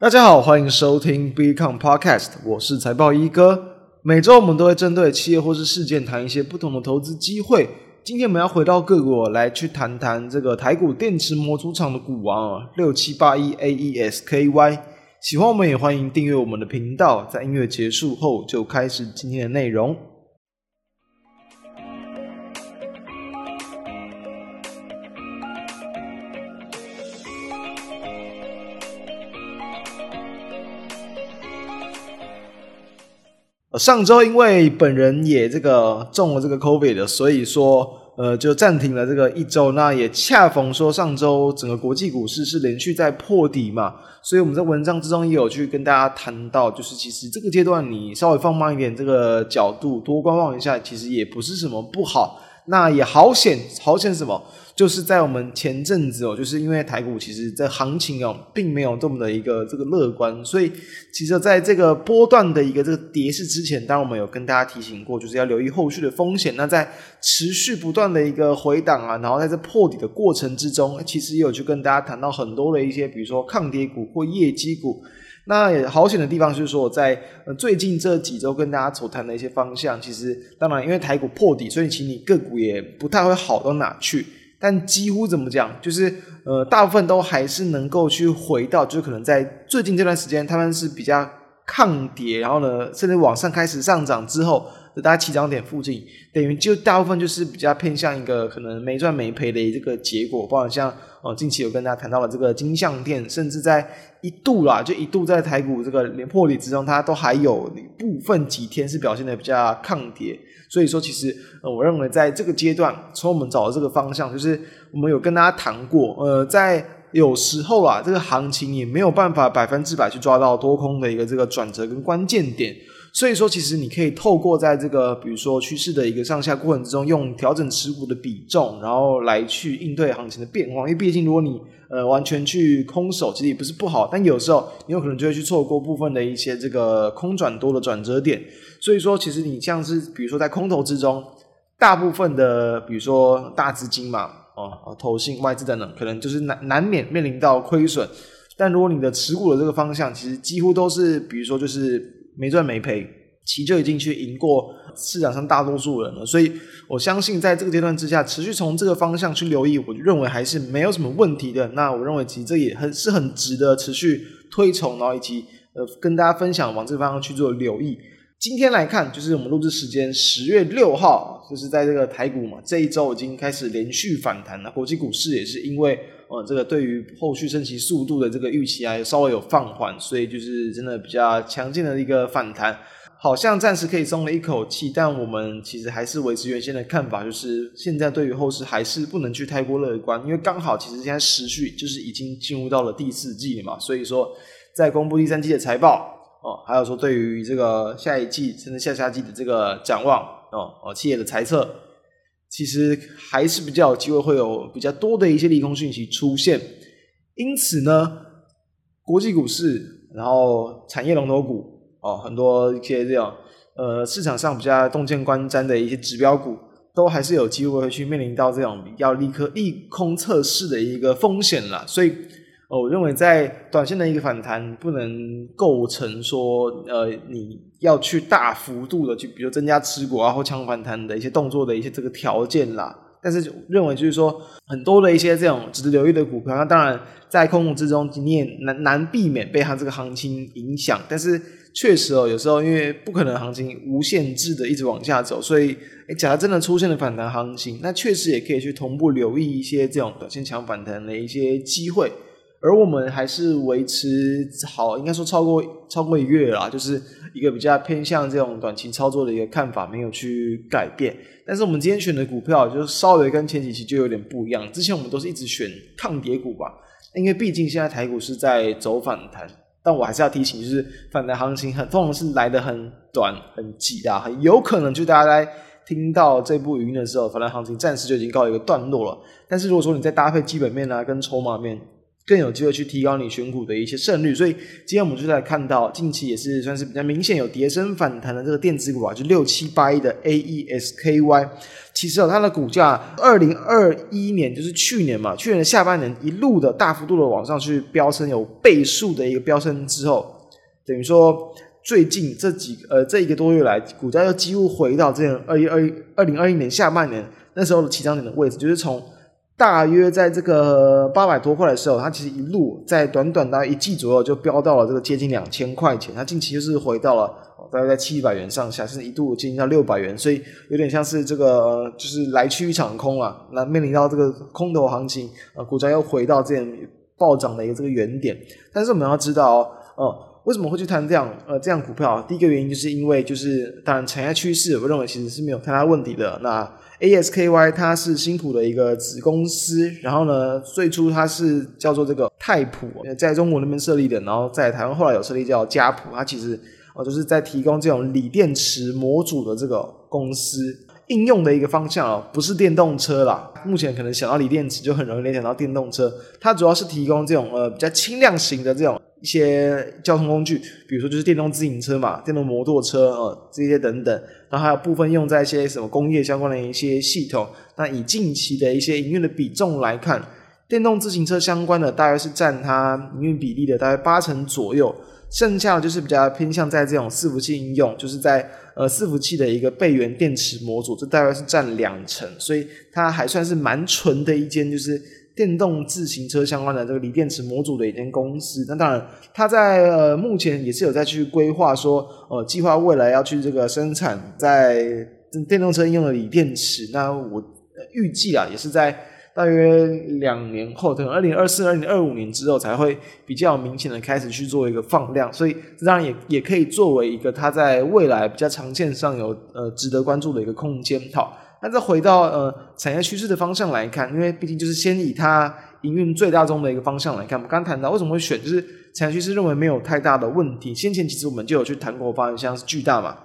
大家好，欢迎收听 BeCom Podcast，我是财报一哥。每周我们都会针对企业或是事件谈一些不同的投资机会。今天我们要回到个股来去谈谈这个台股电池模组厂的股王啊六七八一 AES-KY。喜欢我们也欢迎订阅我们的频道。在音乐结束后，就开始今天的内容。呃上周因为本人也这个中了这个 COVID，所以说呃就暂停了这个一周。那也恰逢说上周整个国际股市是连续在破底嘛，所以我们在文章之中也有去跟大家谈到，就是其实这个阶段你稍微放慢一点这个角度，多观望一下，其实也不是什么不好。那也好险，好险什么？就是在我们前阵子哦，就是因为台股其实这行情哦，并没有这么的一个这个乐观，所以其实在这个波段的一个这个跌势之前，当然我们有跟大家提醒过，就是要留意后续的风险。那在持续不断的一个回档啊，然后在这破底的过程之中，其实也有去跟大家谈到很多的一些，比如说抗跌股或业绩股。那也好险的地方就是说，我在最近这几周跟大家所谈的一些方向，其实当然因为台股破底，所以其实你个股也不太会好到哪去。但几乎怎么讲，就是呃大部分都还是能够去回到，就是可能在最近这段时间，他们是比较抗跌，然后呢，甚至往上开始上涨之后，大概起涨点附近，等于就大部分就是比较偏向一个可能没赚没赔的这个结果，包括像。哦，近期有跟大家谈到了这个金像电，甚至在一度啦，就一度在台股这个连破底之中，它都还有部分几天是表现的比较抗跌。所以说，其实呃，我认为在这个阶段，从我们找的这个方向，就是我们有跟大家谈过，呃，在有时候啊，这个行情也没有办法百分之百去抓到多空的一个这个转折跟关键点。所以说，其实你可以透过在这个比如说趋势的一个上下过程之中，用调整持股的比重，然后来去应对行情的变化。因为毕竟，如果你呃完全去空手，其实也不是不好，但有时候你有可能就会去错过部分的一些这个空转多的转折点。所以说，其实你像是比如说在空头之中，大部分的比如说大资金嘛，哦，投信、外资等等，可能就是难难免面临到亏损。但如果你的持股的这个方向，其实几乎都是比如说就是。没赚没赔，其实就已经去赢过市场上大多数人了。所以我相信，在这个阶段之下，持续从这个方向去留意，我认为还是没有什么问题的。那我认为，其实这也很是很值得持续推崇，然后以及呃跟大家分享，往这个方向去做留意。今天来看，就是我们录制时间十月六号，就是在这个台股嘛，这一周已经开始连续反弹了。国际股市也是因为。呃，这个对于后续升息速度的这个预期啊，稍微有放缓，所以就是真的比较强劲的一个反弹，好像暂时可以松了一口气。但我们其实还是维持原先的看法，就是现在对于后市还是不能去太过乐观，因为刚好其实现在时序就是已经进入到了第四季嘛，所以说在公布第三季的财报哦，还有说对于这个下一季甚至下下季的这个展望哦哦，企业的猜测。其实还是比较有机会会有比较多的一些利空讯息出现，因此呢，国际股市，然后产业龙头股哦，很多一些这种呃市场上比较动见观瞻的一些指标股，都还是有机会会去面临到这种比较利空利空测试的一个风险啦，所以。哦，我认为在短线的一个反弹不能构成说，呃，你要去大幅度的去，比如增加持股啊或抢反弹的一些动作的一些这个条件啦。但是认为就是说，很多的一些这种值得留意的股票，那当然在空头之中你也难难避免被它这个行情影响。但是确实哦，有时候因为不可能行情无限制的一直往下走，所以，诶，假如真的出现了反弹行情，那确实也可以去同步留意一些这种短线抢反弹的一些机会。而我们还是维持好，应该说超过超过一个月啦，就是一个比较偏向这种短期操作的一个看法，没有去改变。但是我们今天选的股票，就是稍微跟前几期就有点不一样。之前我们都是一直选抗跌股吧，因为毕竟现在台股是在走反弹。但我还是要提醒，就是反弹行情很通常是来得很短、很急的，很有可能就大家在听到这部语音的时候，反弹行情暂时就已经告一个段落了。但是如果说你再搭配基本面啊，跟筹码面。更有机会去提高你选股的一些胜率，所以今天我们就来看到近期也是算是比较明显有跌升反弹的这个电子股啊，就六七八一的 AESKY，其实哦它的股价二零二一年就是去年嘛，去年的下半年一路的大幅度的往上去飙升，有倍数的一个飙升之后，等于说最近这几呃这一个多月来，股价又几乎回到这样二一二一二零二一年下半年那时候的起涨点的位置，就是从。大约在这个八百多块的时候，它其实一路在短短的一季左右就飙到了这个接近两千块钱。它近期就是回到了大概在七百元上下，甚至一度接近到六百元，所以有点像是这个就是来去一场空啊。那面临到这个空头行情，呃，股价又回到这样暴涨的一个这个原点。但是我们要知道哦，为什么会去谈这样呃这样股票？第一个原因就是因为就是当然产业趋势，我认为其实是没有太大问题的。那 ASKY 它是新普的一个子公司，然后呢，最初它是叫做这个泰普，在中国那边设立的，然后在台湾后来有设立叫嘉普，它其实哦就是在提供这种锂电池模组的这个公司，应用的一个方向哦，不是电动车啦。目前可能想到锂电池就很容易联想到电动车，它主要是提供这种呃比较轻量型的这种。一些交通工具，比如说就是电动自行车嘛，电动摩托车、呃，这些等等，然后还有部分用在一些什么工业相关的一些系统。那以近期的一些营运的比重来看，电动自行车相关的大约是占它营运比例的大概八成左右，剩下的就是比较偏向在这种伺服器应用，就是在呃伺服器的一个备源电池模组，这大约是占两成，所以它还算是蛮纯的一间就是。电动自行车相关的这个锂电池模组的一间公司，那当然，它在呃目前也是有在去规划说，呃，计划未来要去这个生产在电动车用的锂电池。那我预计啊，也是在大约两年后，等二零二四、二零二五年之后，才会比较明显的开始去做一个放量。所以，这当然也也可以作为一个它在未来比较长线上有呃值得关注的一个空间。好。那再回到呃产业趋势的方向来看，因为毕竟就是先以它营运最大宗的一个方向来看，我们刚谈到为什么会选，就是产业趋势认为没有太大的问题。先前其实我们就有去谈过，发现像是巨大嘛，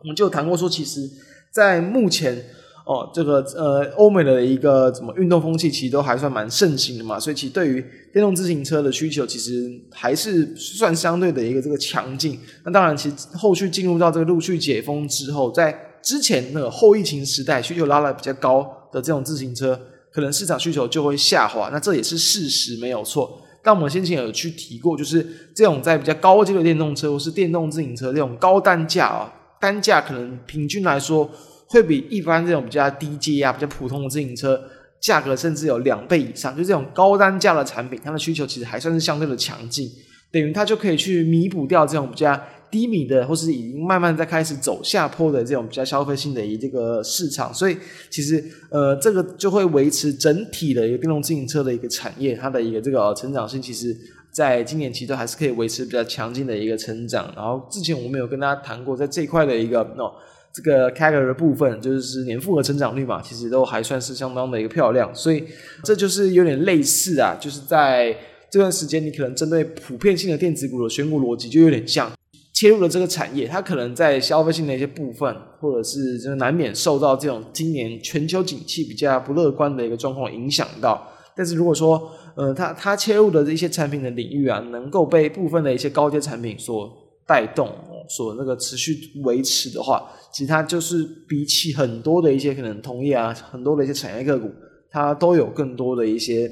我们就有谈过说，其实，在目前哦这个呃欧美的一个什么运动风气，其实都还算蛮盛行的嘛，所以其实对于电动自行车的需求，其实还是算相对的一个这个强劲。那当然，其实后续进入到这个陆续解封之后，在之前那个后疫情时代，需求拉得比较高的这种自行车，可能市场需求就会下滑，那这也是事实，没有错。但我们先前有去提过，就是这种在比较高阶的电动车或是电动自行车这种高单价啊，单价可能平均来说会比一般这种比较低阶啊、比较普通的自行车价格甚至有两倍以上。就这种高单价的产品，它的需求其实还算是相对的强劲，等于它就可以去弥补掉这种比较。低迷的，或是已经慢慢在开始走下坡的这种比较消费性的一这个市场，所以其实呃，这个就会维持整体的一个电动自行车的一个产业，它的一个这个成长性，其实在今年其实都还是可以维持比较强劲的一个成长。然后之前我们有跟大家谈过，在这一块的一个哦，这个 CAGR 的部分，就是年复合成长率嘛，其实都还算是相当的一个漂亮。所以这就是有点类似啊，就是在这段时间，你可能针对普遍性的电子股的选股逻辑就有点像。切入了这个产业，它可能在消费性的一些部分，或者是就难免受到这种今年全球景气比较不乐观的一个状况影响到。但是如果说，呃，它它切入的这些产品的领域啊，能够被部分的一些高阶产品所带动，所那个持续维持的话，其实它就是比起很多的一些可能同业啊，很多的一些产业个股，它都有更多的一些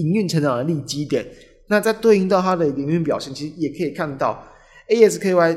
营运成长的利基点。那在对应到它的营运表现，其实也可以看到。ASKY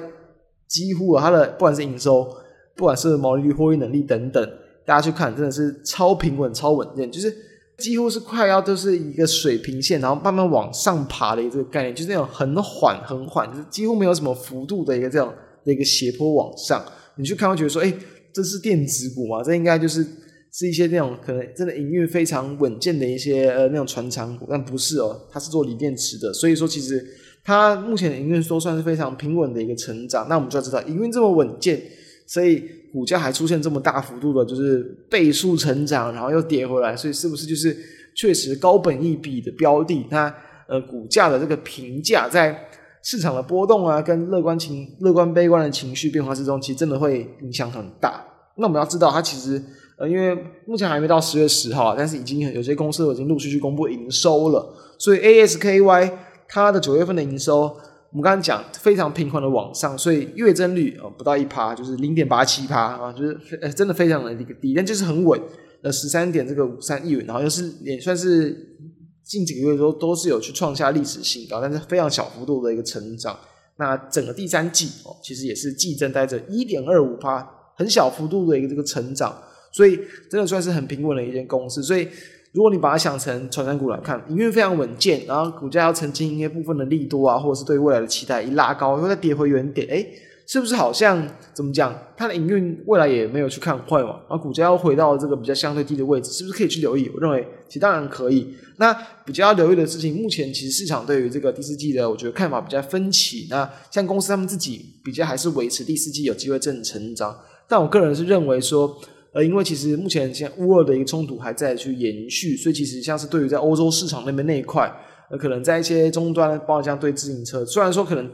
几乎啊，它的不管是营收，不管是毛利率、获利能力等等，大家去看真的是超平稳、超稳健，就是几乎是快要都是一个水平线，然后慢慢往上爬的一个概念，就是那种很缓、很缓，就是几乎没有什么幅度的一个这样的一个斜坡往上。你去看会觉得说，哎，这是电子股嘛？这应该就是是一些那种可能真的营运非常稳健的一些呃那种传产股，但不是哦，它是做锂电池的，所以说其实。它目前的营运都算是非常平稳的一个成长，那我们就要知道营运这么稳健，所以股价还出现这么大幅度的，就是倍数成长，然后又跌回来，所以是不是就是确实高本一笔的标的？它呃股价的这个评价在市场的波动啊，跟乐观情乐观悲观的情绪变化之中，其实真的会影响很大。那我们要知道，它其实呃因为目前还没到十月十号，但是已经有些公司已经陆续去公布营收了。所以 ASKY 它的九月份的营收，我们刚刚讲非常平缓的往上，所以月增率呃不到一趴，就是零点八七趴啊，就是呃真的非常的一个低，但就是很稳，呃十三点这个五三亿元，然后又是也算是近几个月都都是有去创下历史新高，但是非常小幅度的一个成长。那整个第三季哦，其实也是季增带着一点二五趴，很小幅度的一个这个成长，所以真的算是很平稳的一间公司。所以如果你把它想成传产股来看，营运非常稳健，然后股价要曾经一些部分的利多啊，或者是对未来的期待一拉高，又再跌回原点，诶是不是好像怎么讲？它的营运未来也没有去看坏嘛？然后股价要回到这个比较相对低的位置，是不是可以去留意？我认为其实当然可以。那比较要留意的事情，目前其实市场对于这个第四季的，我觉得看法比较分歧。那像公司他们自己比较还是维持第四季有机会正成长，但我个人是认为说，呃，因为其实目前现乌俄的一个冲突还在去延续，所以其实像是对于在欧洲市场那边那一块，呃，可能在一些终端，包括像对自行车，虽然说可能。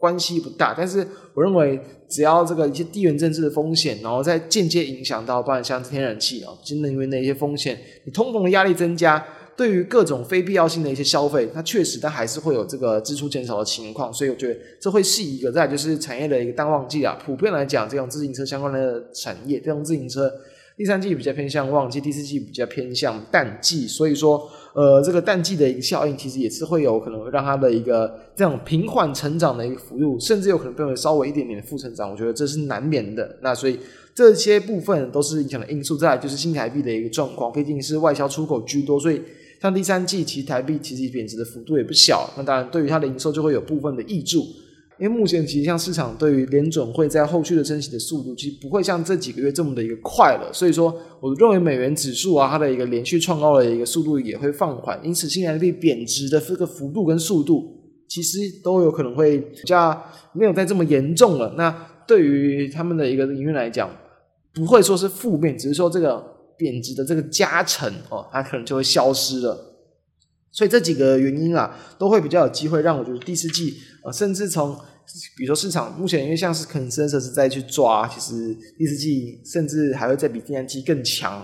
关系不大，但是我认为只要这个一些地缘政治的风险，然后再间接影响到，包括像天然气啊、新能源的一些风险，你通膨的压力增加，对于各种非必要性的一些消费，它确实它还是会有这个支出减少的情况，所以我觉得这会是一个再就是产业的一个淡旺季啊。普遍来讲，这种自行车相关的产业，这种自行车第三季比较偏向旺季，第四季比较偏向淡季，所以说。呃，这个淡季的一个效应，其实也是会有可能会让它的一个这样平缓成长的一个幅度，甚至有可能变为稍微一点点的负成长，我觉得这是难免的。那所以这些部分都是影响的因素。再就是新台币的一个状况，毕竟是外销出口居多，所以像第三季其实台币其实贬值的幅度也不小。那当然对于它的营收就会有部分的挹注。因为目前其实像市场对于联准会在后续的升息的速度，其实不会像这几个月这么的一个快了，所以说我认为美元指数啊，它的一个连续创高的一个速度也会放缓，因此新台币贬值的这个幅度跟速度，其实都有可能会比较没有再这么严重了。那对于他们的一个营运来讲，不会说是负面，只是说这个贬值的这个加成哦，它可能就会消失了。所以这几个原因啊，都会比较有机会让我觉得第四季啊，甚至从比如说市场目前因为像是 consensus 在去抓，其实第四季甚至还会再比第三季更强。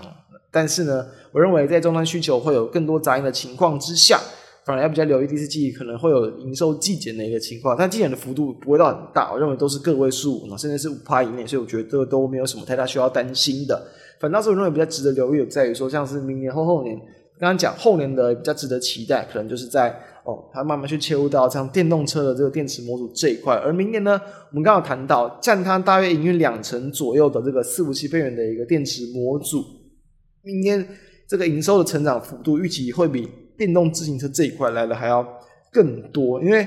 但是呢，我认为在终端需求会有更多杂音的情况之下，反而要比较留意第四季可能会有营收季减的一个情况。但季减的幅度不会到很大，我认为都是个位数，甚至是五趴以内，所以我觉得都没有什么太大需要担心的。反倒是我认为比较值得留意的在于说，像是明年后后年，刚刚讲后年的比较值得期待，可能就是在。哦，它慢慢去切入到像电动车的这个电池模组这一块，而明年呢，我们刚好谈到占它大约营运两成左右的这个伺服器边缘的一个电池模组，明年这个营收的成长幅度预期会比电动自行车这一块来的还要更多，因为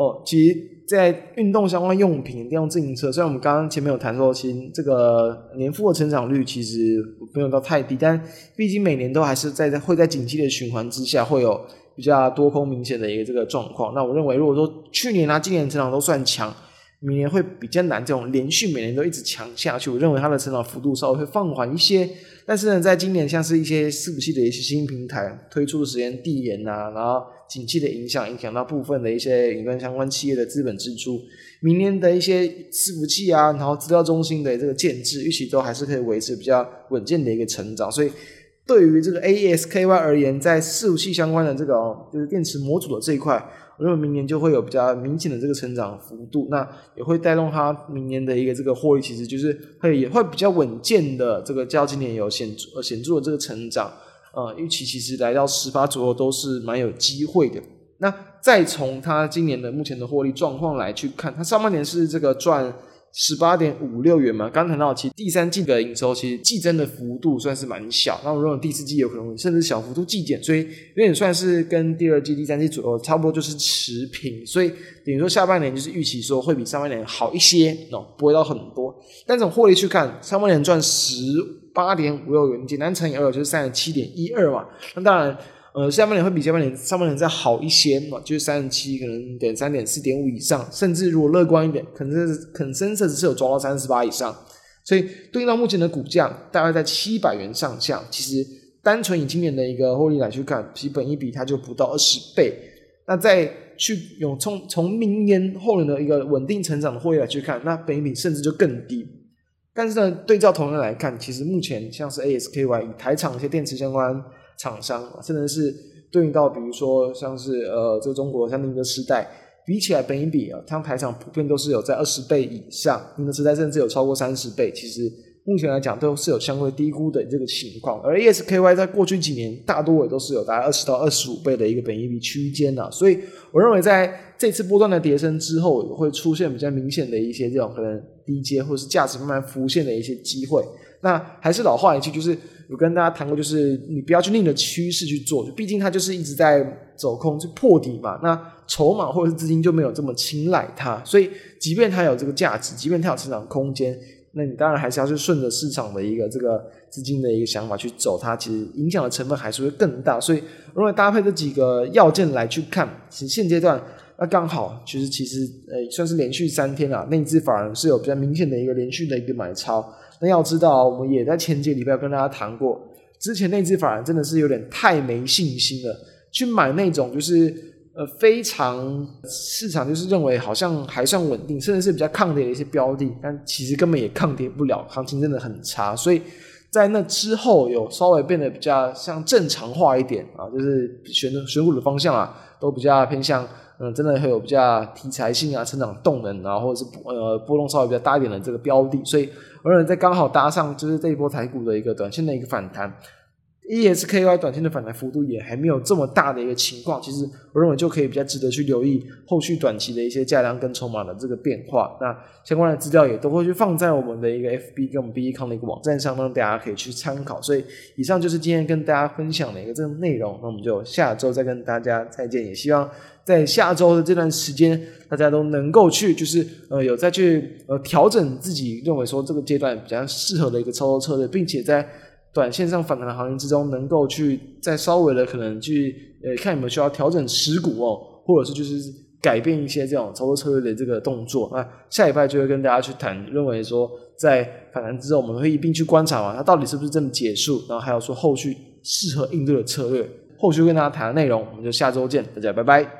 哦，其实，在运动相关用品、电动自行车，虽然我们刚刚前面有谈说，其实这个年复合成长率其实没有到太低，但毕竟每年都还是在会在景气的循环之下会有。比较多空明显的一个这个状况，那我认为如果说去年啊、今年成长都算强，明年会比较难这种连续每年都一直强下去。我认为它的成长幅度稍微会放缓一些，但是呢，在今年像是一些伺服器的一些新平台推出的时间递延啊，然后景气的影响影响到部分的一些云端相关企业的资本支出，明年的一些伺服器啊，然后资料中心的这个建制，预期都还是可以维持比较稳健的一个成长，所以。对于这个 AES-KY 而言，在伺服器相关的这个哦，就是电池模组的这一块，我认为明年就会有比较明显的这个成长幅度，那也会带动它明年的一个这个获利，其实就是会也会比较稳健的这个较今年有显著显著的这个成长，呃，预期其实来到十八左右都是蛮有机会的。那再从它今年的目前的获利状况来去看，它上半年是这个赚。十八点五六元嘛，刚谈到，其实第三季的营收其实季增的幅度算是蛮小，那我认为第四季有可能甚至小幅度季减，所以有点算是跟第二季、第三季左右差不多就是持平，所以等于说下半年就是预期说会比上半年好一些，哦，不会到很多，但从获利去看，上半年赚十八点五六元，简单乘以二就是三十七点一二嘛，那当然。呃，下半年会比下半年上半年再好一些嘛，就是三十七，可能点三点四点五以上，甚至如果乐观一点，可能是可能甚至是有抓到三十八以上，所以对应到目前的股价大概在七百元上下，其实单纯以今年的一个获利来去看，其本益比它就不到二十倍，那再去用从从明年后年的一个稳定成长的获利来去看，那本益比甚至就更低，但是呢，对照同样来看，其实目前像是 ASKY 以台厂一些电池相关。厂商甚至是对应到比如说像是呃这个中国像宁德时代，比起来本益比啊，它台厂普遍都是有在二十倍以上，宁德时代甚至有超过三十倍，其实。目前来讲都是有相对低估的这个情况，而 ASKY 在过去几年大多也都是有大概二十到二十五倍的一个本益比区间呐，所以我认为在这次波段的跌升之后，也会出现比较明显的一些这种可能低阶或是价值慢慢浮现的一些机会。那还是老话一句，就是有跟大家谈过，就是你不要去逆着趋势去做，毕竟它就是一直在走空，就破底嘛。那筹码或者是资金就没有这么青睐它，所以即便它有这个价值，即便它有成长空间。那你当然还是要去顺着市场的一个这个资金的一个想法去走，它其实影响的成分还是会更大。所以，如果搭配这几个要件来去看，其实现阶段那刚好，其实其实呃算是连续三天了，内资反而是有比较明显的一个连续的一个买超。那要知道，我们也在前几个礼拜跟大家谈过，之前内资反而真的是有点太没信心了，去买那种就是。呃，非常市场就是认为好像还算稳定，甚至是比较抗跌的一些标的，但其实根本也抗跌不了，行情真的很差。所以在那之后有稍微变得比较像正常化一点啊，就是选选股的方向啊，都比较偏向嗯，真的会有比较题材性啊、成长动能啊，或者是呃波动稍微比较大一点的这个标的。所以我认为在刚好搭上就是这一波台股的一个短线的一个反弹。ESKY 短线的反弹幅度也还没有这么大的一个情况，其实我认为就可以比较值得去留意后续短期的一些价量跟筹码的这个变化。那相关的资料也都会去放在我们的一个 FB 跟我们 BECON 的一个网站上，让大家可以去参考。所以以上就是今天跟大家分享的一个这个内容。那我们就下周再跟大家再见，也希望在下周的这段时间，大家都能够去就是呃有再去呃调整自己认为说这个阶段比较适合的一个操作策略，并且在。短线上反弹的行情之中，能够去再稍微的可能去呃看有没有需要调整持股哦，或者是就是改变一些这种操作策略的这个动作。那下礼拜就会跟大家去谈，认为说在反弹之后，我们会一并去观察嘛，它到底是不是真的结束，然后还有说后续适合应对的策略。后续跟大家谈的内容，我们就下周见，大家拜拜。